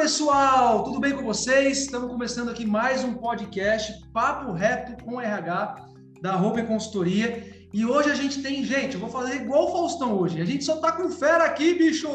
pessoal, tudo bem com vocês? Estamos começando aqui mais um podcast Papo Reto com RH da Roupa Consultoria. E hoje a gente tem, gente, eu vou fazer igual o Faustão hoje. A gente só tá com fera aqui, bicho!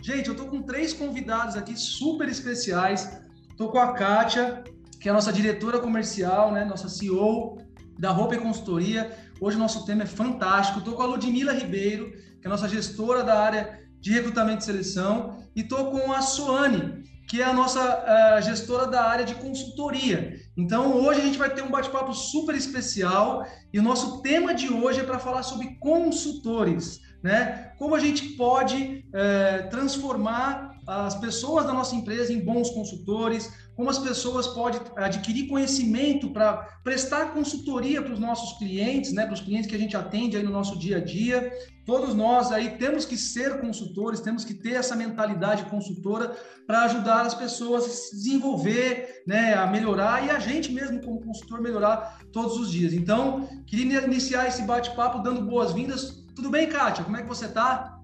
Gente, eu tô com três convidados aqui super especiais. Tô com a Kátia, que é a nossa diretora comercial, né, nossa CEO da Roupa e Consultoria. Hoje o nosso tema é fantástico. Tô com a Ludmila Ribeiro, que é a nossa gestora da área de recrutamento e seleção, e tô com a Suane, que é a nossa uh, gestora da área de consultoria. Então, hoje a gente vai ter um bate-papo super especial e o nosso tema de hoje é para falar sobre consultores, né? Como a gente pode uh, transformar as pessoas da nossa empresa em bons consultores, como as pessoas podem adquirir conhecimento para prestar consultoria para os nossos clientes, né, para os clientes que a gente atende aí no nosso dia a dia. Todos nós aí temos que ser consultores, temos que ter essa mentalidade consultora para ajudar as pessoas a se desenvolver, né, a melhorar e a gente mesmo como consultor melhorar todos os dias. Então, queria iniciar esse bate-papo dando boas-vindas. Tudo bem, Kátia? Como é que você está?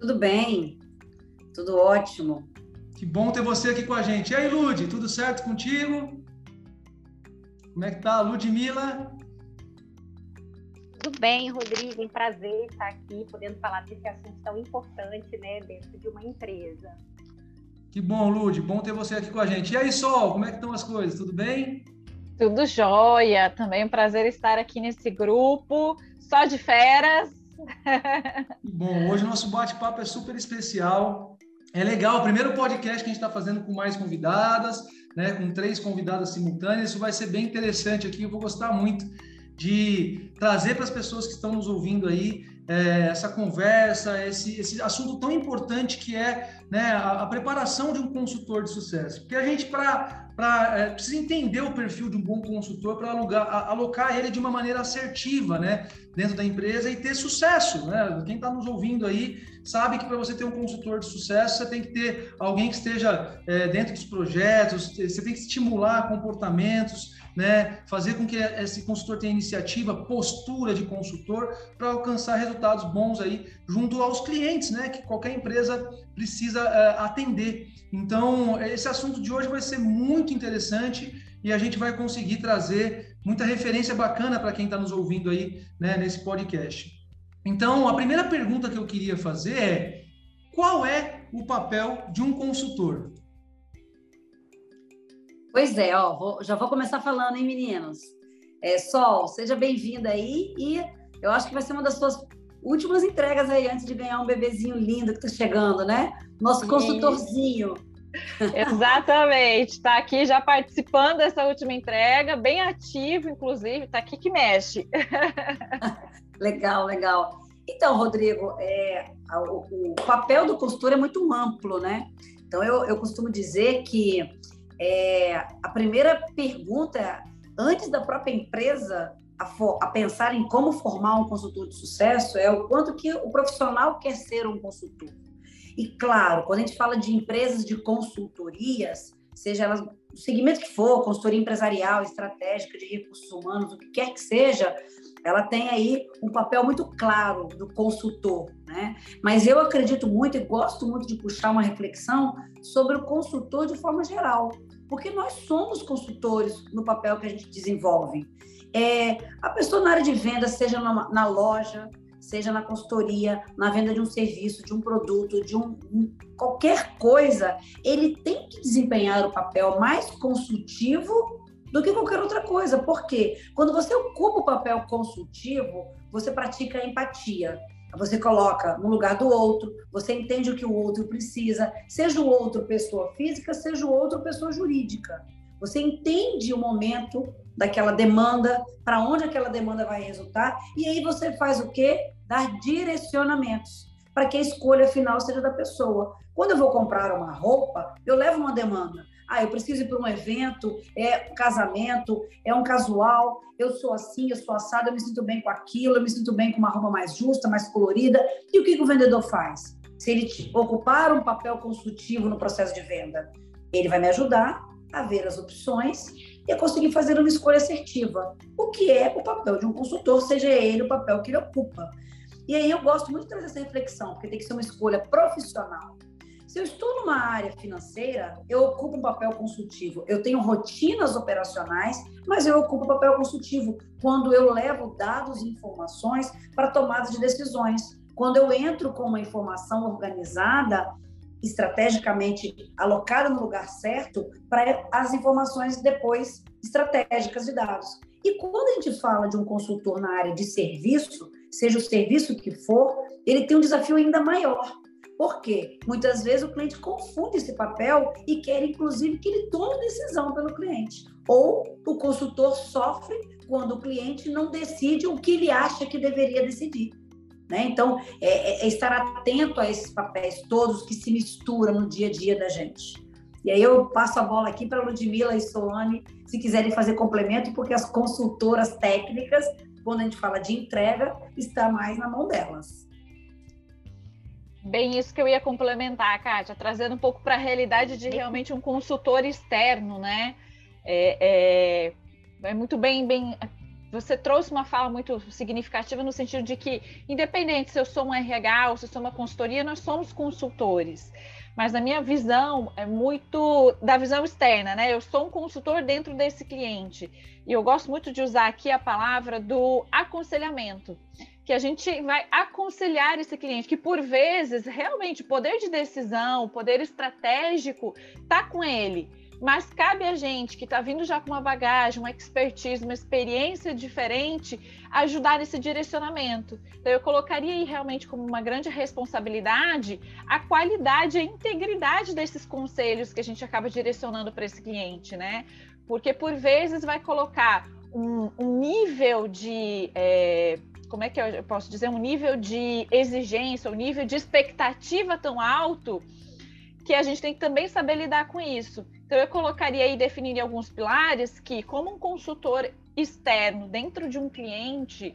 Tudo bem, tudo ótimo. Que bom ter você aqui com a gente. E aí, Lud, tudo certo contigo? Como é que tá, Ludmila? Tudo bem, Rodrigo. Um prazer estar aqui, podendo falar desse assunto tão importante, né, dentro de uma empresa. Que bom, Lud. Bom ter você aqui com a gente. E aí, Sol, como é que estão as coisas? Tudo bem? Tudo jóia. Também um prazer estar aqui nesse grupo, só de feras. Bom, hoje o nosso bate-papo é super especial. É legal, o primeiro podcast que a gente está fazendo com mais convidadas, né, com três convidadas simultâneas. Isso vai ser bem interessante aqui. Eu vou gostar muito de trazer para as pessoas que estão nos ouvindo aí é, essa conversa, esse, esse assunto tão importante que é né, a, a, preparação de um consultor de sucesso. Porque a gente é, precisa entender o perfil de um bom consultor para alocar ele de uma maneira assertiva né, dentro da empresa e ter sucesso. Né? Quem está nos ouvindo aí sabe que para você ter um consultor de sucesso, você tem que ter alguém que esteja é, dentro dos projetos, você tem que estimular comportamentos, né, fazer com que esse consultor tenha iniciativa, postura de consultor para alcançar resultados bons aí junto aos clientes, né, que qualquer empresa precisa uh, atender. Então, esse assunto de hoje vai ser muito interessante e a gente vai conseguir trazer muita referência bacana para quem está nos ouvindo aí né, nesse podcast. Então, a primeira pergunta que eu queria fazer é: qual é o papel de um consultor? Pois é, ó, vou, já vou começar falando, hein, meninos? É, Sol, seja bem-vinda aí e eu acho que vai ser uma das suas últimas entregas aí antes de ganhar um bebezinho lindo que está chegando, né? Nosso consultorzinho. Exatamente, está aqui já participando dessa última entrega, bem ativo, inclusive, está aqui que mexe. legal, legal. Então, Rodrigo, é, o, o, papel do consultor é muito amplo, né? Então, eu, eu costumo dizer que é, a primeira pergunta, antes da própria empresa a, for, a, pensar em como formar um consultor de sucesso, é o quanto que o profissional quer ser um consultor. E claro, quando a gente fala de empresas de consultorias, seja elas o segmento que for, consultoria empresarial, estratégica, de recursos humanos, o que quer que seja, ela tem aí um papel muito claro do consultor, né? Mas eu acredito muito e gosto muito de puxar uma reflexão sobre o consultor de forma geral porque nós somos consultores no papel que a gente desenvolve. É, a pessoa na área de venda, seja na, na, loja, seja na consultoria, na venda de um serviço, de um produto, de um, um, qualquer coisa, ele tem que desempenhar o papel mais consultivo do que qualquer outra coisa. Porque quando você ocupa o papel consultivo, você pratica a empatia. Você coloca no lugar do outro, você entende o que o outro precisa, seja o outro pessoa física, seja o outro pessoa jurídica. Você entende o momento daquela demanda, para onde aquela demanda vai resultar, e aí você faz o quê? Dar direcionamentos para que a escolha final seja da pessoa. Quando eu vou comprar uma roupa, eu levo uma demanda. Ah, eu preciso ir para um evento, é um casamento, é um casual, eu sou assim, eu sou assado, eu me sinto bem com aquilo, eu me sinto bem com uma roupa mais justa, mais colorida. E o que, que o vendedor faz? Se ele ocupar um papel consultivo no processo de venda, ele vai me ajudar a ver as opções e a conseguir fazer uma escolha assertiva. O que é o papel de um consultor, seja ele o papel que ele ocupa. E aí eu gosto muito de trazer essa reflexão, porque tem que ser uma escolha profissional Se eu estou numa área financeira, eu ocupo um papel consultivo. Eu tenho rotinas operacionais, mas eu ocupo um papel consultivo quando eu levo dados e informações para tomada de decisões. Quando eu entro com uma informação organizada, estrategicamente alocada no lugar certo, para as informações depois estratégicas de dados. E quando a gente fala de um consultor na área de serviço, seja o serviço que for, ele tem um desafio ainda maior. Por quê? Muitas vezes o cliente confunde esse papel e quer, inclusive, que ele tome decisão pelo cliente. Ou o consultor sofre quando o cliente não decide o que ele acha que deveria decidir. Né? Então, é, é, estar atento a esses papéis todos que se misturam no dia a dia da gente. E aí eu passo a bola aqui para Ludmila e Soane, se quiserem fazer complemento, porque as consultoras técnicas, quando a gente fala de entrega, está mais na mão delas. Bem, isso que eu ia complementar, Kátia, trazendo um pouco para a realidade de realmente um consultor externo, né? É, é, é, muito bem, bem. Você trouxe uma fala muito significativa no sentido de que, independente se eu sou um RH ou se eu sou uma consultoria, nós somos consultores mas na minha visão é muito da visão externa, né? Eu sou um consultor dentro desse cliente e eu gosto muito de usar aqui a palavra do aconselhamento, que a gente vai aconselhar esse cliente, que por vezes realmente o poder de decisão, o poder estratégico tá com ele mas cabe a gente que está vindo já com uma bagagem, uma expertise, uma experiência diferente, ajudar nesse direcionamento. Então, eu colocaria aí realmente como uma grande responsabilidade a qualidade a integridade desses conselhos que a gente acaba direcionando para esse cliente, né? Porque por vezes vai colocar um, um nível de. É, como é que eu posso dizer? Um nível de exigência, um nível de expectativa tão alto que a gente tem que também saber lidar com isso. Então, eu colocaria e definiria alguns pilares que, como um consultor externo dentro de um cliente,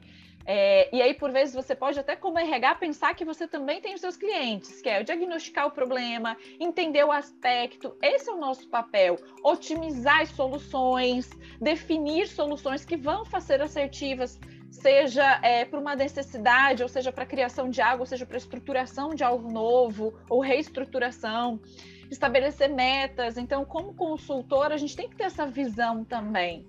é, e aí, por vezes, você pode até, como RH, pensar que você também tem os seus clientes, que é diagnosticar o problema, entender o aspecto. Esse é o nosso papel. Otimizar as soluções, definir soluções que vão ser assertivas, seja é, para uma necessidade, ou seja para a criação de algo, ou seja para a estruturação de algo novo, ou reestruturação estabelecer metas. Então, como consultor, a gente tem que ter essa visão também.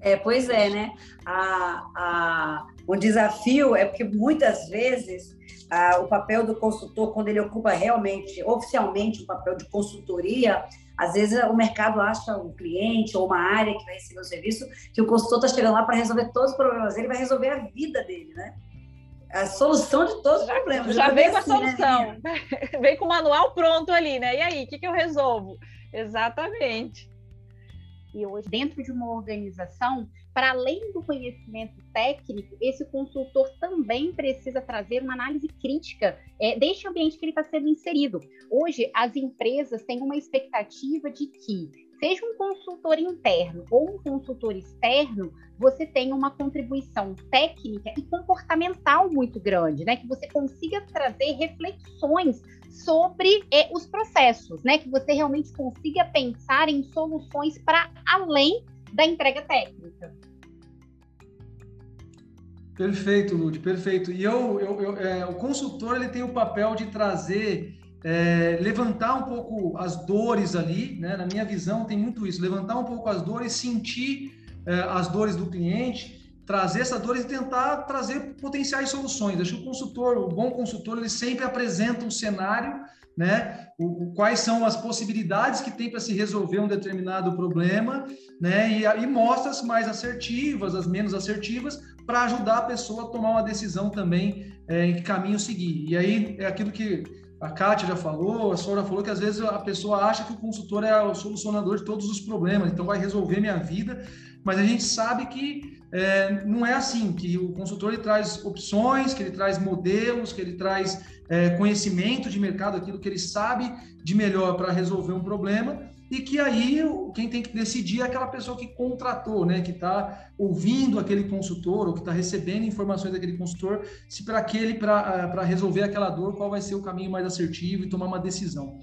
É, pois é, né? A, a, o desafio é porque muitas vezes a, o papel do consultor, quando ele ocupa realmente, oficialmente, o papel de consultoria, às vezes o mercado acha um cliente ou uma área que vai receber o serviço que o consultor está chegando lá para resolver todos os problemas dele, vai resolver a vida dele, né? a solução de todos os problemas. Já, já vem com a assim, né, solução. Né, vem com o manual pronto ali, né? E aí, o que, que eu resolvo? Exatamente. Hoje, dentro de uma organização, para além do conhecimento técnico, esse consultor também precisa trazer uma análise crítica é, deste ambiente que ele está sendo inserido. Hoje, as empresas têm uma expectativa de que seja um consultor interno ou um consultor externo, você tenha uma contribuição técnica e comportamental muito grande, né? Que você consiga trazer reflexões sobre eh, os processos, né? Que você realmente consiga pensar em soluções para além da entrega técnica. Perfeito, Lud, perfeito. E eu, eu, eu é, o consultor ele tem o papel de trazer é, levantar um pouco as dores ali, né? na minha visão tem muito isso, levantar um pouco as dores, sentir é, as dores do cliente, trazer essas dores e tentar trazer potenciais soluções. Acho que o consultor, o bom consultor, ele sempre apresenta um cenário, né? O, quais são as possibilidades que tem para se resolver um determinado problema, né? E, e mostra as mais assertivas, as menos assertivas, para ajudar a pessoa a tomar uma decisão também é, em que caminho seguir. E aí é aquilo que a Kátia já falou, a Sora falou que às vezes a pessoa acha que o consultor é o solucionador de todos os problemas, então vai resolver minha vida, mas a gente sabe que é, não é assim, que o consultor ele traz opções, que ele traz modelos, que ele traz é, conhecimento de mercado, aquilo que ele sabe de melhor para resolver um problema, e que aí quem tem que decidir é aquela pessoa que contratou, né, que está ouvindo aquele consultor ou que está recebendo informações daquele consultor, se para aquele para resolver aquela dor qual vai ser o caminho mais assertivo e tomar uma decisão.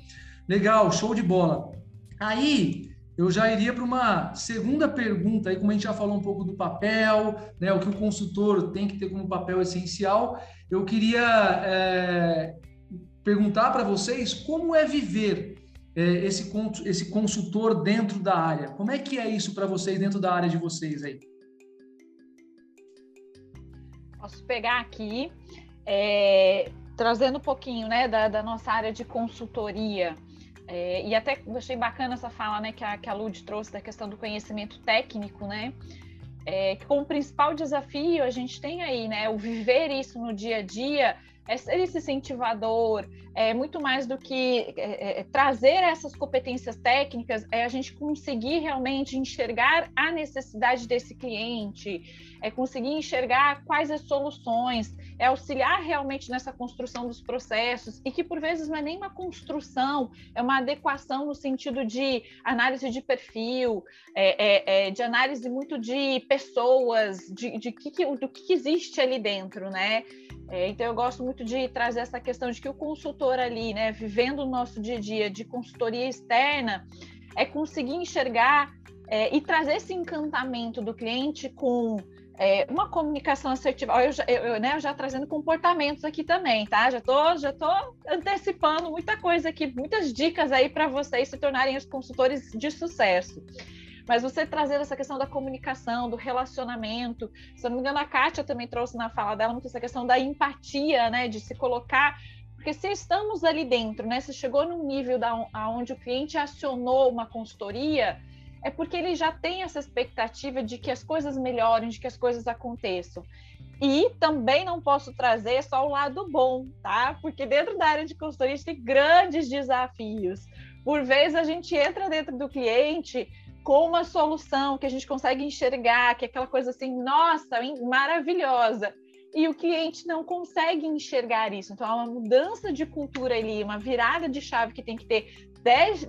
Legal, show de bola. Aí eu já iria para uma segunda pergunta, aí como a gente já falou um pouco do papel, né, o que o consultor tem que ter como papel essencial, eu queria é, perguntar para vocês como é viver é, esse, esse consultor dentro da área. Como é que é isso para vocês dentro da área de vocês aí? Posso pegar aqui, é, trazendo um pouquinho né, da, da nossa área de consultoria. É, e até achei bacana essa fala né, que, a, que a Lud trouxe da questão do conhecimento técnico, né? É, que como principal desafio a gente tem aí, né? O viver isso no dia a dia é ser esse incentivador, é muito mais do que é, é, trazer essas competências técnicas, é a gente conseguir realmente enxergar a necessidade desse cliente, é conseguir enxergar quais as soluções, é auxiliar realmente nessa construção dos processos e que por vezes não é nem uma construção, é uma adequação no sentido de análise de perfil, é, é, é de análise muito de pessoas, de, de que, do que existe ali dentro, né? É, então eu gosto muito de trazer essa questão de que o consultor ali, né, vivendo o nosso dia a dia de consultoria externa, é conseguir enxergar é, e trazer esse encantamento do cliente com é, uma comunicação assertiva. Eu já, eu, né, já trazendo comportamentos aqui também, tá? Já tô, já tô antecipando muita coisa aqui, muitas dicas aí para vocês se tornarem os consultores de sucesso. Mas você trazer essa questão da comunicação, do relacionamento. Se eu não me engano, a Kátia também trouxe na fala dela muito essa questão da empatia, né? De se colocar. Porque se estamos ali dentro, né? Se chegou num nível da, onde o cliente acionou uma consultoria, é porque ele já tem essa expectativa de que as coisas melhorem, de que as coisas aconteçam. E também não posso trazer só o lado bom, tá? Porque dentro da área de consultoria a gente tem grandes desafios. Por vezes a gente entra dentro do cliente com uma solução que a gente consegue enxergar, que é aquela coisa assim, nossa, maravilhosa. E o cliente não consegue enxergar isso. Então, há uma mudança de cultura ali, uma virada de chave que tem que ter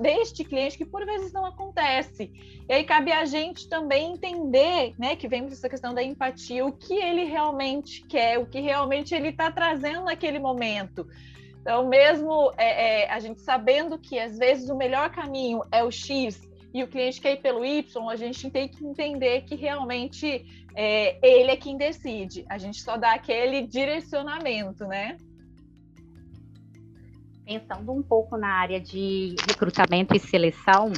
deste cliente que por vezes não acontece. E aí cabe a gente também entender, né, que vem essa questão da empatia, o que ele realmente quer, o que realmente ele está trazendo naquele momento. Então, mesmo é, é, a gente sabendo que às vezes o melhor caminho é o X, e o cliente quer ir pelo Y, a gente tem que entender que realmente é, ele é quem decide. A gente só dá aquele direcionamento, né? Pensando um pouco na área de recrutamento e seleção,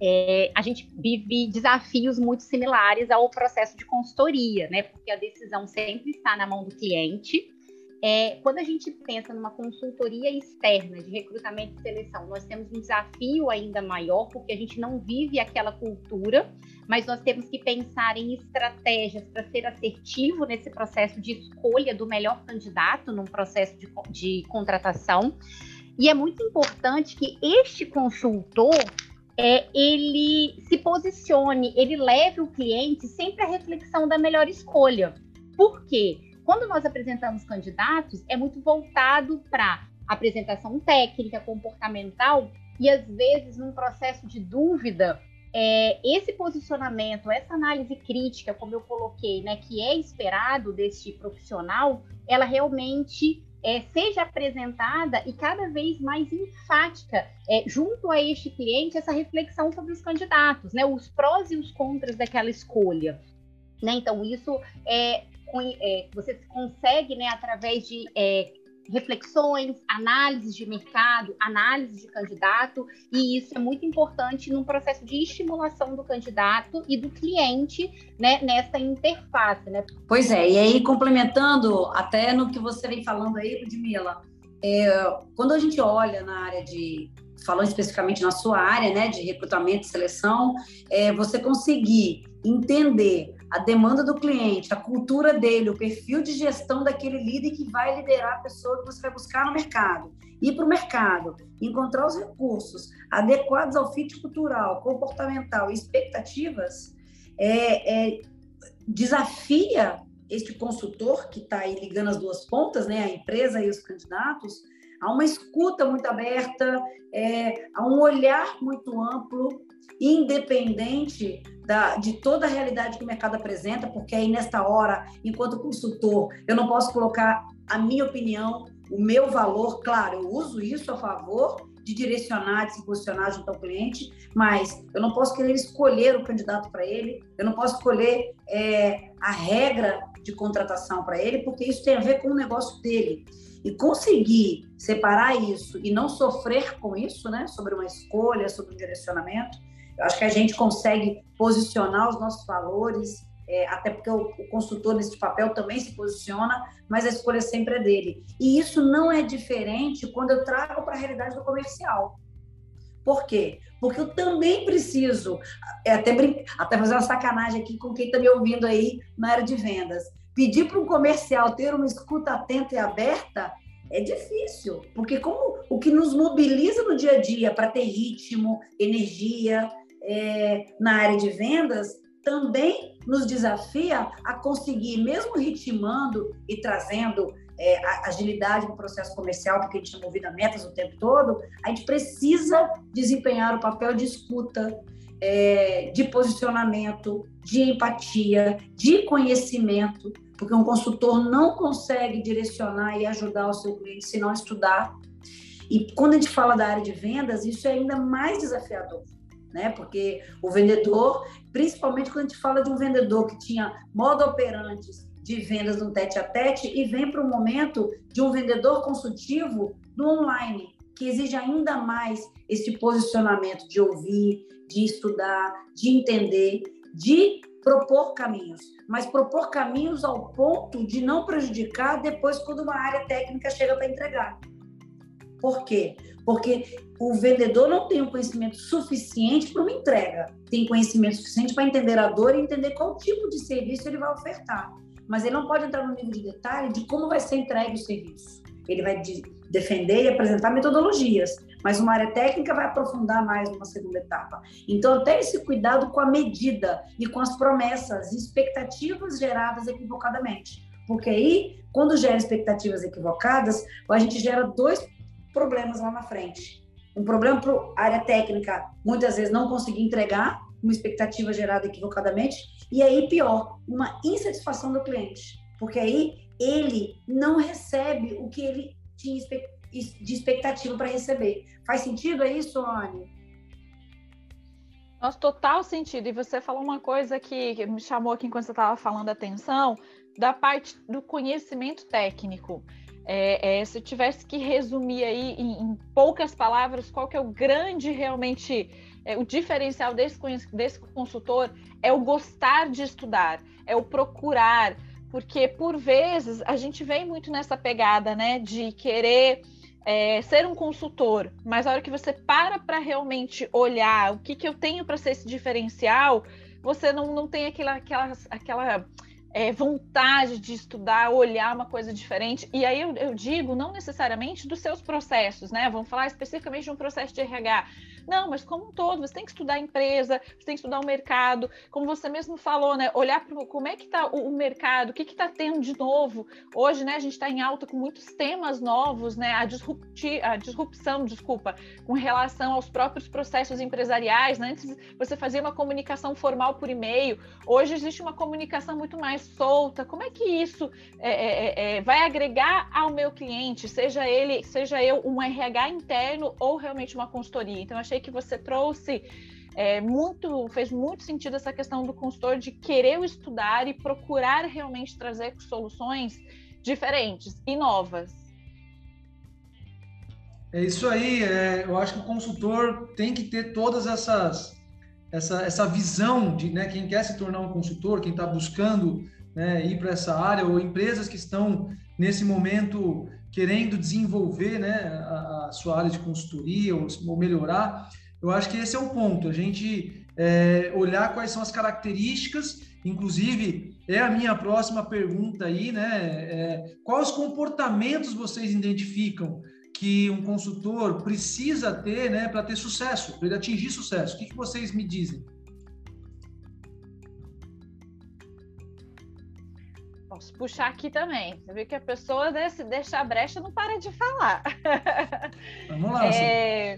é, a gente vive desafios muito similares ao processo de consultoria, né? Porque a decisão sempre está na mão do cliente é, quando a gente pensa numa consultoria externa de recrutamento e seleção, nós temos um desafio ainda maior, porque a gente não vive aquela cultura, mas nós temos que pensar em estratégias para ser assertivo nesse processo de escolha do melhor candidato num processo de, de contratação. E é muito importante que este consultor é, ele se posicione, ele leve o cliente sempre à reflexão da melhor escolha. Por quê? Quando nós apresentamos candidatos, é muito voltado para apresentação técnica, comportamental, e às vezes, num processo de dúvida, é, esse posicionamento, essa análise crítica, como eu coloquei, né, que é esperado deste profissional, ela realmente é, seja apresentada e cada vez mais enfática é, junto a este cliente essa reflexão sobre os candidatos, né, os prós e os contras daquela escolha. Né? Então, isso é, é, você consegue, né, através de é, reflexões, análises de mercado, análises de candidato, e isso é muito importante no processo de estimulação do candidato e do cliente né, nessa interface. Né? Pois é, e aí complementando até no que você vem falando aí, Ludmila, é, quando a gente olha na área de falando especificamente na sua área, né, de recrutamento e seleção, é, você conseguir entender a demanda do cliente, a cultura dele, o perfil de gestão daquele líder que vai liderar a pessoa que você vai buscar no mercado. Ir para o mercado, encontrar os recursos adequados ao fit cultural, comportamental e expectativas, é, é, desafia este consultor que está aí ligando as duas pontas, né, a empresa e os candidatos, a uma escuta muito aberta, é, a um olhar muito amplo, independente da, de toda a realidade que o mercado apresenta, porque aí nesta hora, enquanto consultor, eu não posso colocar a minha opinião, o meu valor, claro, eu uso isso a favor de direcionar, de se posicionar junto ao cliente, mas eu não posso querer escolher o candidato para ele, eu não posso escolher é, a regra de contratação para ele, porque isso tem a ver com o negócio dele. E conseguir separar isso e não sofrer com isso, né, sobre uma escolha, sobre um direcionamento, eu acho que a gente consegue posicionar os nossos valores, é, até porque o, o, consultor nesse papel também se posiciona, mas a escolha sempre é dele. E isso não é diferente quando eu trago para a realidade do comercial. Por quê? Porque eu também preciso, é até, até fazer uma sacanagem aqui com quem está me ouvindo aí na área de vendas. Pedir para um comercial ter uma escuta atenta e aberta é difícil, porque como o que nos mobiliza no dia a dia para ter ritmo, energia é, na área de vendas, também nos desafia a conseguir, mesmo ritmando e trazendo é, agilidade no processo comercial, porque a gente é movido a metas o tempo todo, a gente precisa desempenhar o papel de escuta, é, de posicionamento, de empatia, de conhecimento, porque um consultor não consegue direcionar e ajudar o seu cliente se não estudar. E quando a gente fala da área de vendas, isso é ainda mais desafiador. Né? Porque o vendedor, principalmente quando a gente fala de um vendedor que tinha modo operantes de vendas no tete a tete e vem para o momento de um vendedor consultivo no online, que exige ainda mais esse posicionamento de ouvir, de estudar, de entender, de propor caminhos, mas propor caminhos ao ponto de não prejudicar depois quando uma área técnica chega para entregar. Por quê? Porque o vendedor não tem o um conhecimento suficiente para uma entrega, tem conhecimento suficiente para entender a dor e entender qual tipo de serviço ele vai ofertar mas ele não pode entrar no nível de detalhe de como vai ser entregue o serviço. Ele vai de defender e apresentar metodologias, mas uma área técnica vai aprofundar mais numa segunda etapa. Então, até esse cuidado com a medida e com as promessas e expectativas geradas equivocadamente. Porque aí, quando gera expectativas equivocadas, a gente gera dois problemas lá na frente. Um problema para a área técnica, muitas vezes não conseguir entregar uma expectativa gerada equivocadamente, e aí, pior, uma insatisfação do cliente, porque aí ele não recebe o que ele tinha de expectativa para receber. Faz sentido é isso, Anne? Faz total sentido. E você falou uma coisa que, me chamou aqui enquanto você estava falando atenção, da parte do conhecimento técnico. É, é, se eu tivesse que resumir aí em, em, poucas palavras, qual que é o grande realmente é, o diferencial desse, desse consultor é o gostar de estudar, é o procurar, porque por vezes a gente vem muito nessa pegada, né, de querer é, ser um consultor, mas a hora que você para para realmente olhar o que, que eu tenho para ser esse diferencial, você não, não tem aquela, aquela, aquela é, vontade de estudar, olhar uma coisa diferente. E aí eu, eu, digo, não necessariamente dos seus processos, né? Vamos falar especificamente de um processo de RH. Não, mas como um todo, você tem que estudar a empresa, você tem que estudar o mercado, como você mesmo falou, né? Olhar para como é que está o, o, mercado, o que está tendo de novo. Hoje, né, a gente está em alta com muitos temas novos, né? A, disrupti, a disrupção, desculpa, com relação aos próprios processos empresariais. Né? Antes você fazia uma comunicação formal por e-mail, hoje existe uma comunicação muito mais solta? Como é que isso é, é, é, é, vai agregar ao meu cliente, seja ele, seja eu um RH interno ou realmente uma consultoria? Então, achei que você trouxe é, muito, fez muito sentido essa questão do consultor de querer estudar e procurar realmente trazer soluções diferentes e novas. É isso aí. É, eu acho que o consultor tem que ter todas essas essa, essa visão de né, quem quer se tornar um consultor, quem está buscando né, ir para essa área, ou empresas que estão nesse momento querendo desenvolver né, a, a sua área de consultoria ou, ou, melhorar, eu acho que esse é o ponto, a gente é, olhar quais são as características, inclusive é a minha próxima pergunta aí, né? É, quais comportamentos vocês identificam que um consultor precisa ter né, para ter sucesso, para ele atingir sucesso? O que, que vocês me dizem? Posso puxar aqui também. Você vê que a pessoa desse, deixa a brecha não para de falar. Vamos lá. É,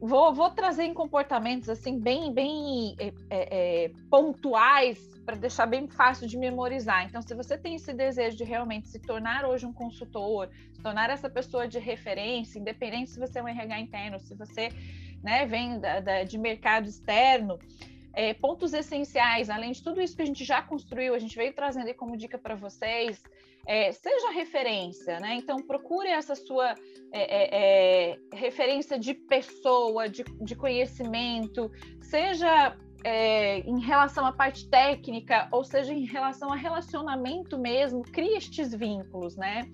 vou, vou trazer em comportamentos assim bem, bem é, é, é pontuais para deixar bem fácil de memorizar. Então, se você tem esse desejo de realmente se tornar hoje um consultor, se tornar essa pessoa de referência, independente se você é um RH interno, se você né, vem da, da, de mercado externo, é, pontos essenciais, além de tudo isso que a gente já construiu, a gente veio trazendo aí como dica para vocês, é, seja referência, né? Então procure essa sua é, é, é referência de pessoa, de, de conhecimento, seja é, em relação à parte técnica, ou seja, em relação a relacionamento mesmo, crie estes vínculos, né?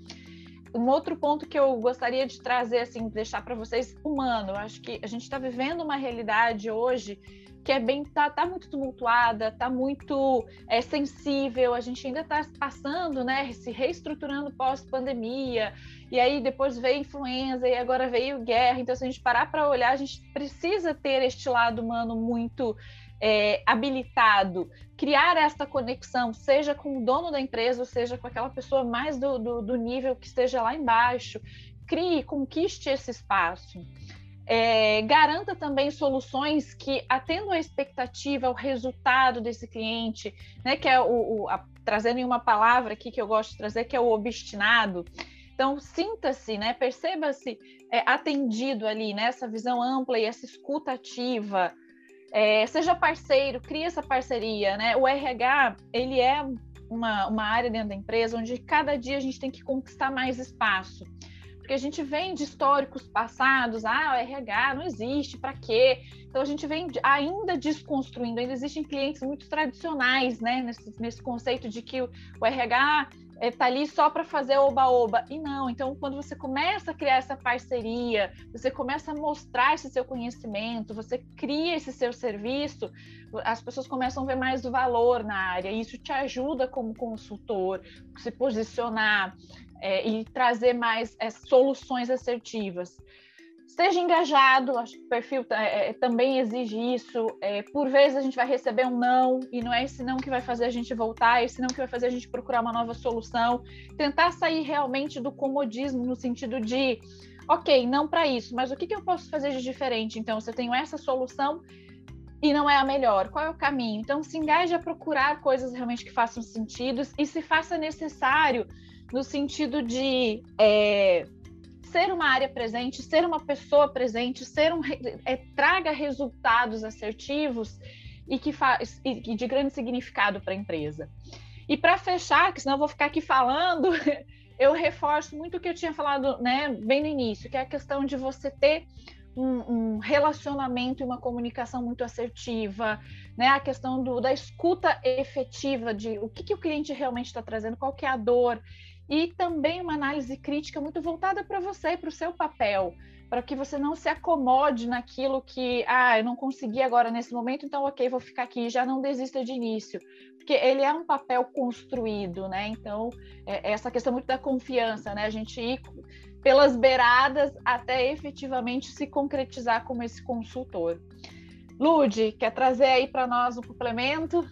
Um outro ponto que eu gostaria de trazer, assim, deixar para vocês, humano. Eu acho que a gente está vivendo uma realidade hoje que é bem tá, tá muito tumultuada, tá muito é, sensível. A gente ainda está passando, né, se reestruturando pós pandemia. E aí depois veio influenza e agora veio guerra. Então, se a gente parar para olhar, a gente precisa ter este lado humano muito é, habilitado, criar esta conexão, seja com o dono da empresa, ou seja com aquela pessoa mais do, do, do nível que esteja lá embaixo. Crie, conquiste esse espaço. É, garanta também soluções que atendam a expectativa, o resultado desse cliente, né? Que é o, o a, trazendo em uma palavra aqui que eu gosto de trazer, que é o obstinado. Então, sinta-se, né? Perceba-se é, atendido ali, né? Essa visão ampla e essa escuta ativa, é, seja parceiro, crie essa parceria, né? O RH, ele é uma, uma área dentro da empresa onde cada dia a gente tem que conquistar mais espaço. Porque a gente vem de históricos passados, ah, o RH não existe, para quê? Então a gente vem ainda desconstruindo, ainda existem clientes muito tradicionais, né, nesse, nesse conceito de que o, RH está é, ali só para fazer oba-oba. E não, então quando você começa a criar essa parceria, você começa a mostrar esse seu conhecimento, você cria esse seu serviço, as pessoas começam a ver mais o valor na área. E isso te ajuda como consultor, se posicionar é, e trazer mais é, soluções assertivas. Seja engajado, acho que o perfil é, é, também exige isso. É, por vezes a gente vai receber um não, e não é esse não que vai fazer a gente voltar, é esse não que vai fazer a gente procurar uma nova solução. Tentar sair realmente do comodismo, no sentido de, ok, não para isso, mas o que, que eu posso fazer de diferente? Então, se eu tenho essa solução e não é a melhor, qual é o caminho? Então, se engaje a procurar coisas realmente que façam sentido e se faça necessário no sentido de. É, ser uma área presente, ser uma pessoa presente, ser um é, traga resultados assertivos e que faz e, de grande significado para a empresa. E para fechar, que senão eu vou ficar aqui falando, eu reforço muito o que eu tinha falado, né, bem no início, que é a questão de você ter um, um relacionamento e uma comunicação muito assertiva, né, a questão do, da escuta efetiva de o que, que o cliente realmente está trazendo, qual que é a dor, e também uma análise crítica muito voltada para você, para o seu papel, para que você não se acomode naquilo que, ah, eu não consegui agora nesse momento, então ok, vou ficar aqui, já não desista de início, porque ele é um papel construído, né? Então, é, é essa questão muito da confiança, né? A gente ir pelas beiradas até efetivamente se concretizar como esse consultor. Lude, quer trazer aí para nós um complemento?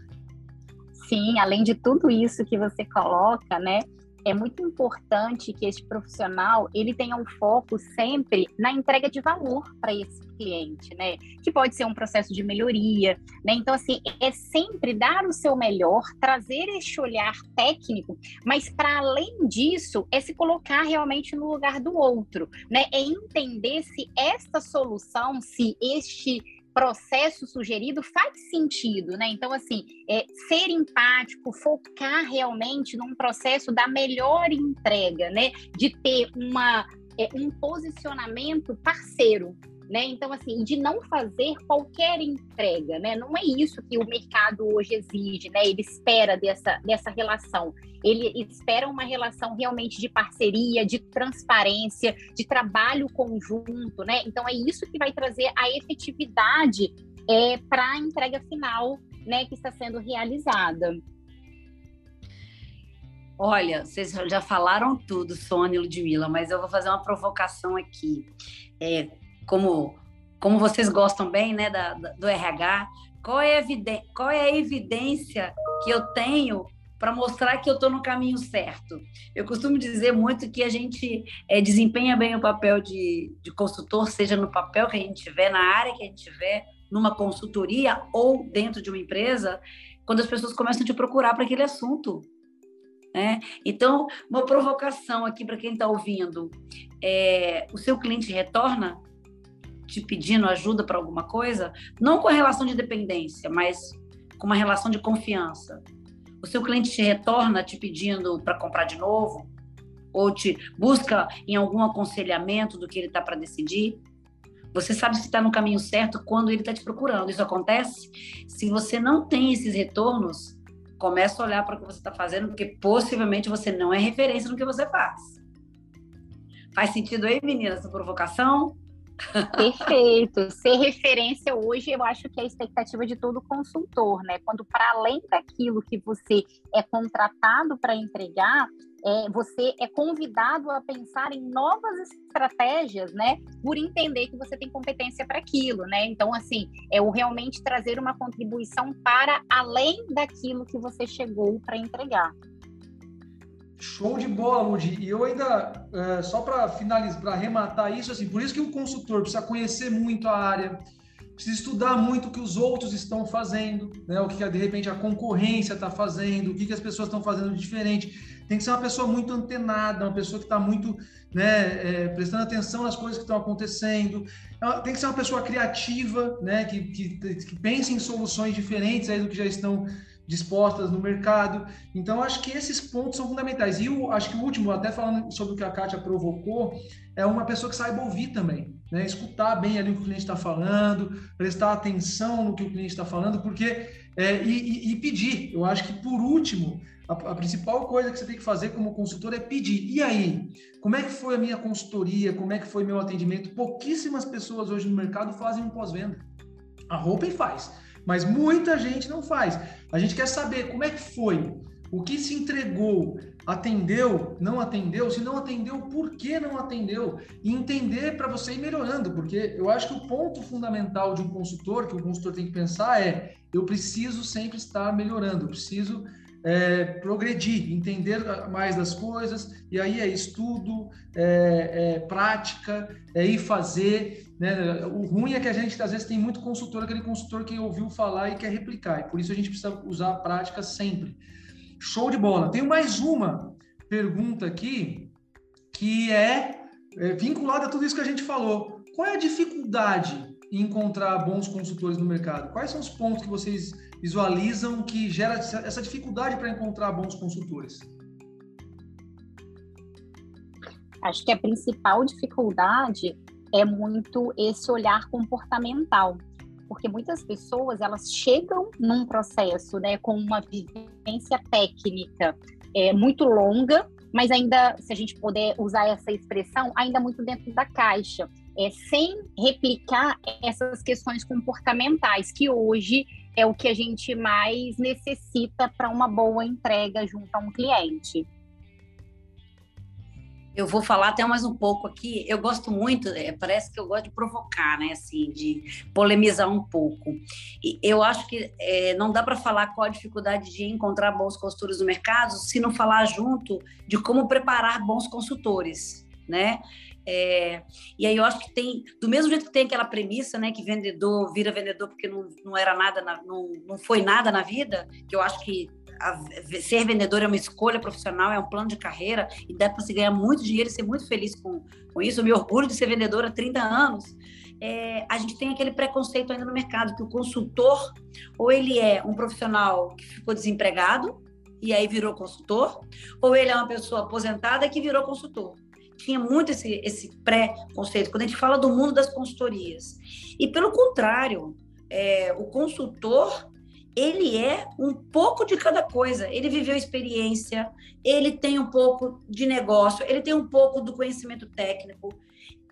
Sim, além de tudo isso que você coloca, né? É muito importante que esse profissional ele tenha um foco sempre na entrega de valor para esse cliente, né? Que pode ser um processo de melhoria, né? Então assim é sempre dar o seu melhor, trazer este olhar técnico, mas para além disso é se colocar realmente no lugar do outro, né? É entender se esta solução, se este processo sugerido faz sentido, né? Então, assim, é, ser empático, focar realmente num processo da melhor entrega, né? De ter uma, é, um posicionamento parceiro, né? Então, assim, de não fazer qualquer entrega, né? Não é isso que o mercado hoje exige, né? Ele espera dessa, dessa relação. Ele espera uma relação realmente de parceria, de transparência, de trabalho conjunto, né? Então, é isso que vai trazer a efetividade é, para a entrega final, né? Que está sendo realizada. Olha, vocês já falaram tudo, Sônia e Ludmilla, mas eu vou fazer uma provocação aqui. É, como, como vocês gostam bem né, da, da do RH, qual é, a qual é a evidência que eu tenho para mostrar que eu estou no caminho certo. Eu costumo dizer muito que a gente é, desempenha bem o papel de, de consultor, seja no papel que a gente tiver, na área que a gente tiver, numa consultoria ou dentro de uma empresa, quando as pessoas começam a te procurar para aquele assunto. Né? Então, uma provocação aqui para quem está ouvindo: é, o seu cliente retorna? Te pedindo ajuda para alguma coisa, não com a relação de dependência, mas com uma relação de confiança. O seu cliente te retorna te pedindo para comprar de novo? Ou te busca em algum aconselhamento do que ele está para decidir? Você sabe se está no caminho certo quando ele está te procurando. Isso acontece? Se você não tem esses retornos, começa a olhar para o que você está fazendo, porque possivelmente você não é referência no que você faz. Faz sentido aí, meninas, essa provocação? Perfeito. Ser referência hoje, eu acho que é a expectativa de todo consultor, né? Quando para além daquilo que você é contratado para entregar, é, você é convidado a pensar em novas estratégias, né? Por entender que você tem competência para aquilo, né? Então, assim, é o realmente trazer uma contribuição para além daquilo que você chegou para entregar. Show de bola, Ludi. E eu ainda, é, só para finalizar, para arrematar isso, assim, por isso que um consultor precisa conhecer muito a área, precisa estudar muito o que os outros estão fazendo, né? o que de repente a concorrência está fazendo, o que, que as pessoas estão fazendo diferente. Tem que ser uma pessoa muito antenada, uma pessoa que está muito né, é, prestando atenção nas coisas que estão acontecendo. Tem que ser uma pessoa criativa, né, que, que, que pense em soluções diferentes aí do que já estão dispostas no mercado. Então, acho que esses pontos são fundamentais. E acho que o último, até falando sobre o que a Kátia provocou, é uma pessoa que saiba ouvir também, né? escutar bem ali o que o cliente está falando, prestar atenção no que o cliente está falando, porque é, e, e, pedir. Eu acho que, por último, a, a, principal coisa que você tem que fazer como consultor é pedir. E aí? Como é que foi a minha consultoria? Como é que foi meu atendimento? Pouquíssimas pessoas hoje no mercado fazem um pós-venda. A roupa faz mas muita gente não faz. A gente quer saber como é que foi, o que se entregou, atendeu, não atendeu, se não atendeu, por que não atendeu, e entender para você ir melhorando, porque eu acho que o ponto fundamental de um consultor, que o consultor tem que pensar é, eu preciso sempre estar melhorando, eu preciso é, progredir, entender mais das coisas, e aí é estudo, é, é prática, é ir fazer. Né? O ruim é que a gente, às vezes, tem muito consultor, aquele consultor que ouviu falar e quer replicar, e por isso a gente precisa usar a prática sempre. Show de bola. Tenho mais uma pergunta aqui, que é, é vinculada a tudo isso que a gente falou. Qual é a dificuldade em encontrar bons consultores no mercado? Quais são os pontos que vocês visualizam que gera essa dificuldade para encontrar bons consultores? Acho que a principal dificuldade é muito esse olhar comportamental, porque muitas pessoas elas chegam num processo, né, com uma vivência técnica é, muito longa, mas ainda, se a gente puder usar essa expressão, ainda muito dentro da caixa, é, sem replicar essas questões comportamentais que hoje é o que a gente mais necessita para uma boa entrega junto a um cliente. Eu vou falar até mais um pouco aqui. Eu gosto muito, é, parece que eu gosto de provocar, né? Assim, de polemizar um pouco. E eu acho que é, não dá para falar qual a dificuldade de encontrar bons consultores no mercado se não falar junto de como preparar bons consultores, né? É, e aí eu acho que tem, do mesmo jeito que tem aquela premissa, né, que vendedor vira vendedor porque não, não era nada, na, não, não foi nada na vida, que eu acho que a, ser vendedor é uma escolha profissional, é um plano de carreira e dá para se ganhar muito dinheiro e ser muito feliz com, com isso. Eu me orgulho de ser vendedor há 30 anos. É, a gente tem aquele preconceito ainda no mercado que o consultor ou ele é um profissional que ficou desempregado e aí virou consultor, ou ele é uma pessoa aposentada que virou consultor tinha muito esse, esse pré-conceito, quando a gente fala do mundo das consultorias. E, pelo contrário, é, o consultor, ele é um pouco de cada coisa. Ele viveu experiência, ele tem um pouco de negócio, ele tem um pouco do conhecimento técnico.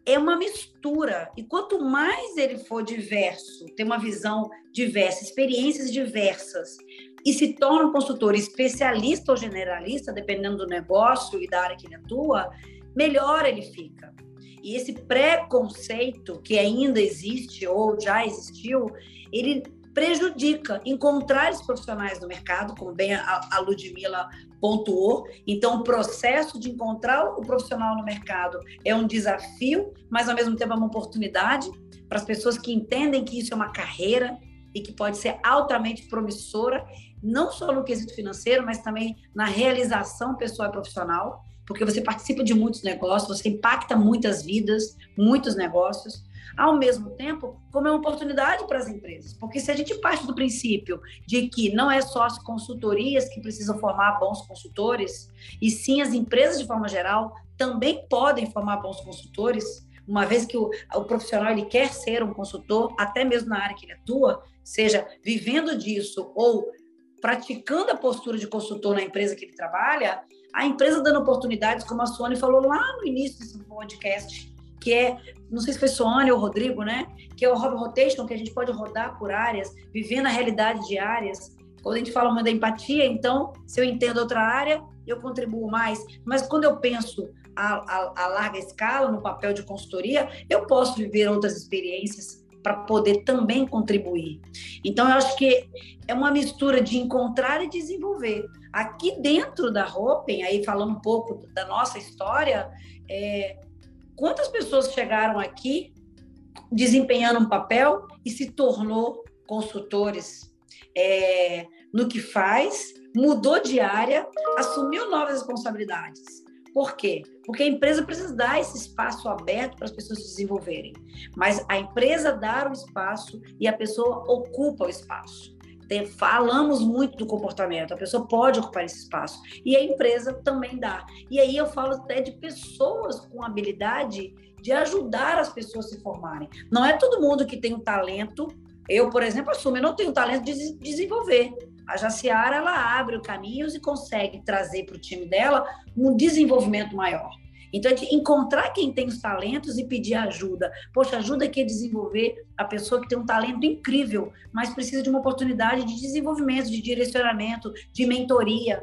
É uma mistura. E quanto mais ele for diverso, ter uma visão diversa, experiências diversas, e se torna um consultor especialista ou generalista, dependendo do negócio e da área que ele atua, melhor ele fica. E esse preconceito que ainda existe ou já existiu, ele prejudica encontrar esses profissionais no mercado, como bem a, Ludmilla pontuou. Então, o processo de encontrar o profissional no mercado é um desafio, mas ao mesmo tempo é uma oportunidade para as pessoas que entendem que isso é uma carreira e que pode ser altamente promissora, não só no quesito financeiro, mas também na realização pessoal e profissional porque você participa de muitos negócios, você impacta muitas vidas, muitos negócios. Ao mesmo tempo, como é uma oportunidade para as empresas. Porque se a gente parte do princípio de que não é só as consultorias que precisam formar bons consultores, e sim as empresas de forma geral também podem formar bons consultores, uma vez que o, o profissional ele quer ser um consultor, até mesmo na área que ele atua, seja vivendo disso ou praticando a postura de consultor na empresa que ele trabalha, a empresa dando oportunidades, como a Sônia falou lá no início desse podcast, que é, não sei se foi Sônia ou Rodrigo, né? Que é o Hobby Rotation, que a gente pode rodar por áreas, viver na realidade de áreas. Quando a gente fala uma da empatia, então, se eu entendo outra área, eu contribuo mais. Mas quando eu penso a, a, a larga escala, no papel de consultoria, eu posso viver outras experiências para poder também contribuir. Então, eu acho que é uma mistura de encontrar e desenvolver. Aqui dentro da Open, aí falando um pouco da nossa história, é, quantas pessoas chegaram aqui desempenhando um papel e se tornou consultores é, no que faz, mudou de área, assumiu novas responsabilidades. Por quê? Porque a empresa precisa dar esse espaço aberto para as pessoas se desenvolverem. Mas a empresa dá o espaço e a pessoa ocupa o espaço. Tem, falamos muito do comportamento, a pessoa pode ocupar esse espaço. E a empresa também dá. E aí eu falo até de pessoas com habilidade de ajudar as pessoas a se formarem. Não é todo mundo que tem o um talento. Eu, por exemplo, assumo, eu não tenho talento de desenvolver. A Jaciara, ela abre caminhos e consegue trazer para o time dela um desenvolvimento maior. Então, de encontrar quem tem os talentos e pedir ajuda. Poxa, ajuda aqui a desenvolver a pessoa que tem um talento incrível, mas precisa de uma oportunidade de desenvolvimento, de direcionamento, de mentoria.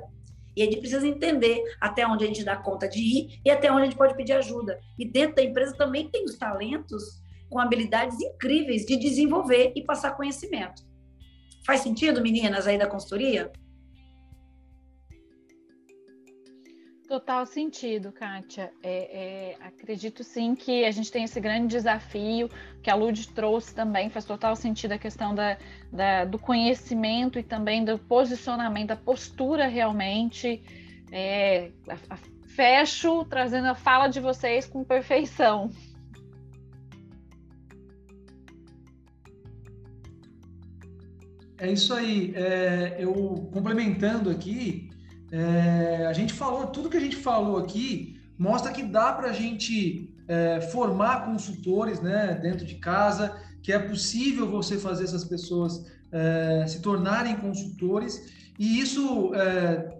E a gente precisa entender até onde a gente dá conta de ir e até onde a gente pode pedir ajuda. E dentro da empresa também tem os talentos com habilidades incríveis de desenvolver e passar conhecimento. Faz sentido, meninas, aí da consultoria? Total sentido, Kátia. É, é, acredito sim que a gente tem esse grande desafio que a Lud trouxe também, faz total sentido a questão da, da, do conhecimento e também do posicionamento, da postura realmente. É, a, a, fecho trazendo a fala de vocês com perfeição. É isso aí. É, eu complementando aqui, é, a gente falou, tudo que a gente falou aqui mostra que dá para a gente é, formar consultores né, dentro de casa, que é possível você fazer essas pessoas é, se tornarem consultores, e isso é,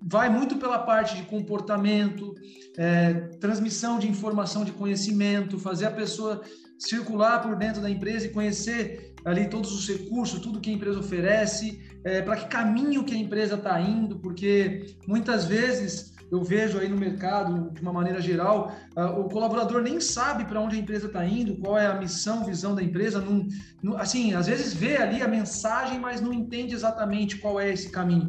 vai muito pela parte de comportamento, é, transmissão de informação, de conhecimento, fazer a pessoa circular por dentro da empresa e conhecer ali todos os recursos, tudo que a empresa oferece, é, para que caminho que a empresa está indo, porque muitas vezes eu vejo aí no mercado, de uma maneira geral, uh, o colaborador nem sabe para onde a empresa está indo, qual é a missão, visão da empresa, assim, às vezes vê ali a mensagem, mas não entende exatamente qual é esse caminho.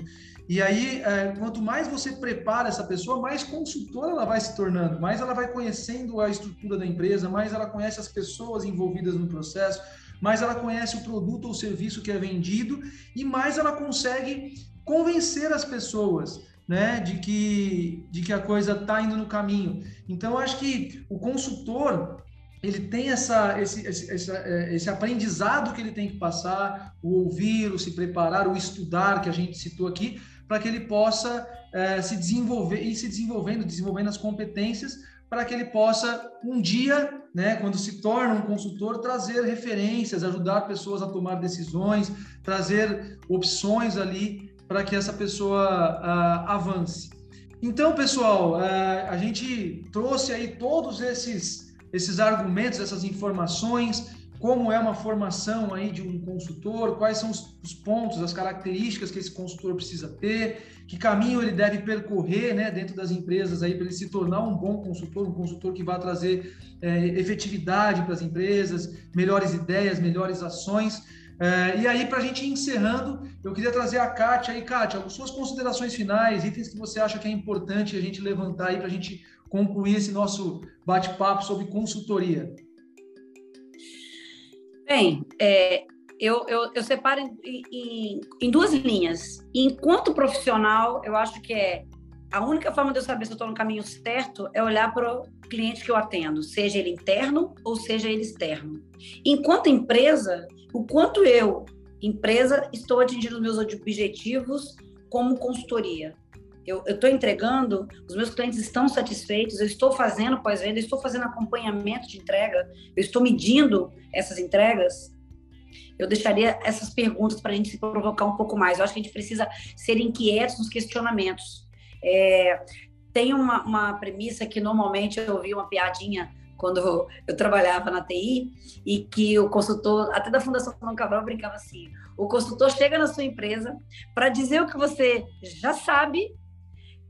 E aí, é, quanto mais você prepara essa pessoa, mais consultora ela vai se tornando, mais ela vai conhecendo a estrutura da empresa, mais ela conhece as pessoas envolvidas no processo, mais ela conhece o produto ou serviço que é vendido e mais ela consegue convencer as pessoas. Né, de que de que a coisa está indo no caminho. Então, acho que o consultor ele tem essa, esse, esse, esse, é, esse, aprendizado que ele tem que passar, o ouvir, o se preparar, o estudar, que a gente citou aqui, para que ele possa é, se desenvolver e se desenvolvendo, desenvolvendo as competências para que ele possa um dia, né, quando se torna um consultor, trazer referências, ajudar pessoas a tomar decisões, trazer opções ali para que essa pessoa uh, avance. Então, pessoal, uh, a gente trouxe aí todos esses esses argumentos, essas informações como é uma formação aí de um consultor, quais são os, os, pontos, as características que esse consultor precisa ter, que caminho ele deve percorrer né, dentro das empresas aí para ele se tornar um bom consultor, um consultor que vai trazer é, efetividade para as empresas, melhores ideias, melhores ações. É, e aí, para a gente ir encerrando, eu queria trazer a Kátia aí, Kátia, suas considerações finais, itens que você acha que é importante a gente levantar aí para a gente concluir esse nosso bate-papo sobre consultoria. Bem, é, eu, eu, eu, separo em, em, em, duas linhas. Enquanto profissional, eu acho que é a única forma de eu saber se eu estou no caminho certo é olhar para cliente que eu atendo, seja ele interno ou seja ele externo. Enquanto empresa, o quanto eu, empresa, estou atingindo meus objetivos como consultoria. Eu estou entregando, os meus clientes estão satisfeitos, eu estou fazendo pós-venda, estou fazendo acompanhamento de entrega, eu estou medindo essas entregas. Eu deixaria essas perguntas para a gente se provocar um pouco mais. Eu acho que a gente precisa ser inquietos nos questionamentos. É, tem uma, uma premissa que normalmente eu ouvi uma piadinha quando eu trabalhava na TI e que o consultor, até da Fundação São Cabral, brincava assim: o consultor chega na sua empresa para dizer o que você já sabe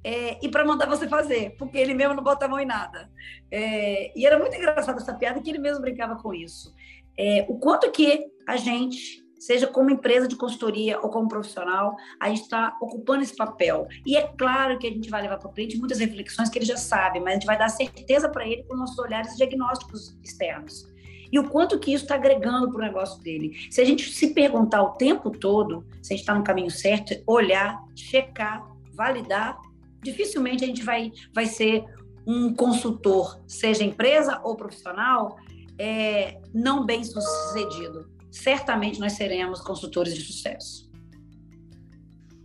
é, e para mandar você fazer, porque ele mesmo não bota a mão em nada. É, e era muito engraçado essa piada que ele mesmo brincava com isso. É, o quanto que a gente seja como empresa de consultoria ou como profissional, a gente está ocupando esse papel. E é claro que a gente vai levar para o cliente muitas reflexões que ele já sabe, mas a gente vai dar certeza para ele com nossos olhares diagnósticos externos. E o quanto que isso está agregando para o negócio dele. Se a gente se perguntar o tempo todo se a gente está no caminho certo, olhar, checar, validar, dificilmente a gente vai, vai ser um consultor, seja empresa ou profissional, é, não bem sucedido certamente nós seremos consultores de sucesso.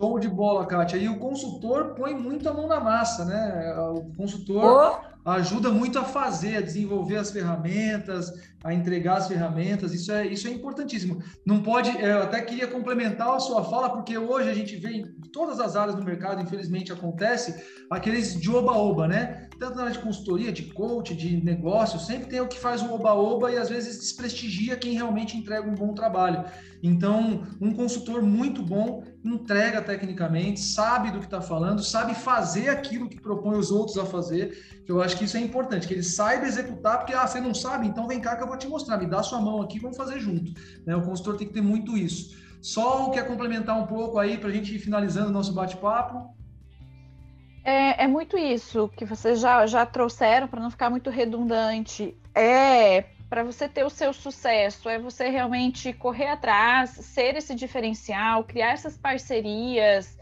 Show de bola, Kátia. E o consultor põe muito a mão na massa, né? O consultor oh. Ajuda muito a fazer, a desenvolver as ferramentas, a entregar as ferramentas. Isso é, isso é importantíssimo. Não pode. Eu até queria complementar a sua fala, porque hoje a gente vê em todas as áreas do mercado, infelizmente acontece, aqueles de oba-oba, né? Tanto na área de consultoria, de coach, de negócio, sempre tem o que faz o oba-oba e às vezes desprestigia quem realmente entrega um bom trabalho. Então, um consultor muito bom entrega tecnicamente, sabe do que está falando, sabe fazer aquilo que propõe os outros a fazer. Eu acho que isso é importante, que ele saiba executar, porque ah, você não sabe, então vem cá que eu vou te mostrar, me dá sua mão aqui, vamos fazer junto. Né? O consultor tem que ter muito isso. Só quer complementar um pouco aí para a gente ir finalizando o nosso bate-papo? É, é, muito isso que vocês já, já trouxeram, para não ficar muito redundante. É para você ter o seu sucesso, é você realmente correr atrás, ser esse diferencial, criar essas parcerias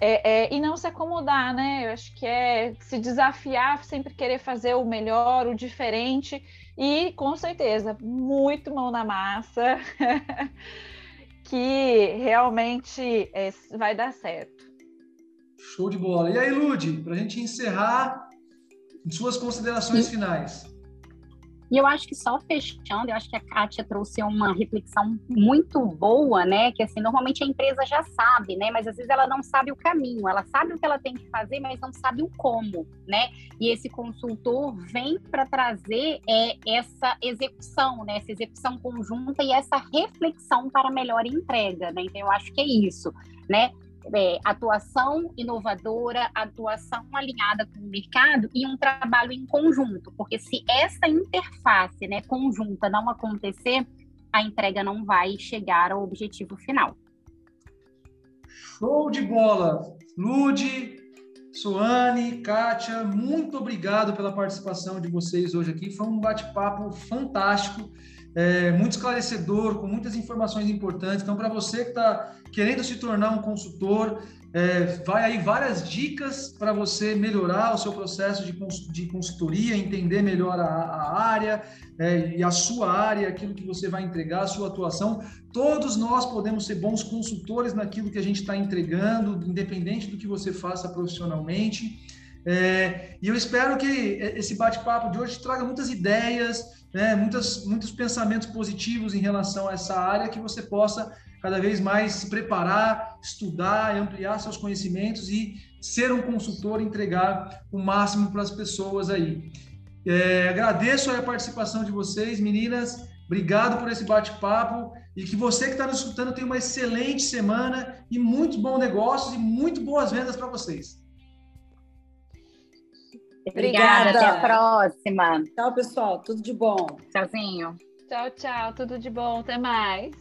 é, é, e não se acomodar, né? Eu acho que é se desafiar, sempre querer fazer o melhor, o diferente e com certeza muito mão na massa, que realmente é, vai dar certo. Show de bola. E aí, Lude, para a gente encerrar, suas considerações finais. E eu acho que só fechando, eu acho que a Kátia trouxe uma reflexão muito boa, né? Que assim, normalmente a empresa já sabe, né? Mas às vezes ela não sabe o caminho, ela sabe o que ela tem que fazer, mas não sabe o como, né? E esse consultor vem para trazer é, essa execução, né? Essa execução conjunta e essa reflexão para melhor entrega, né? Então eu acho que é isso, né? É, atuação inovadora, atuação alinhada com o mercado e um trabalho em conjunto, porque se essa interface né, conjunta não acontecer, a entrega não vai chegar ao objetivo final. Show de bola! Lude, Suane, Kátia, muito obrigado pela participação de vocês hoje aqui. Foi um bate-papo fantástico é, muito esclarecedor, com muitas informações importantes. Então, para você que está querendo se tornar um consultor, é, vai aí várias dicas para você melhorar o seu processo de, de consultoria, entender melhor a, a área é, e a sua área, aquilo que você vai entregar, a sua atuação. Todos nós podemos ser bons consultores naquilo que a gente está entregando, independente do que você faça profissionalmente. É, e eu espero que esse bate-papo de hoje traga muitas ideias, né, muitas, muitos pensamentos positivos em relação a essa área que você possa cada vez mais se preparar, estudar, ampliar seus conhecimentos e ser um consultor, entregar o máximo para as pessoas aí. É, agradeço a participação de vocês, meninas. Obrigado por esse bate-papo e que você que está nos escutando tenha uma excelente semana e muitos bons negócios e muito boas vendas para vocês. Obrigada. Obrigada. Até a próxima. Tchau, pessoal. Tudo de bom. Tchauzinho. Tchau, tchau. Tudo de bom. Até mais.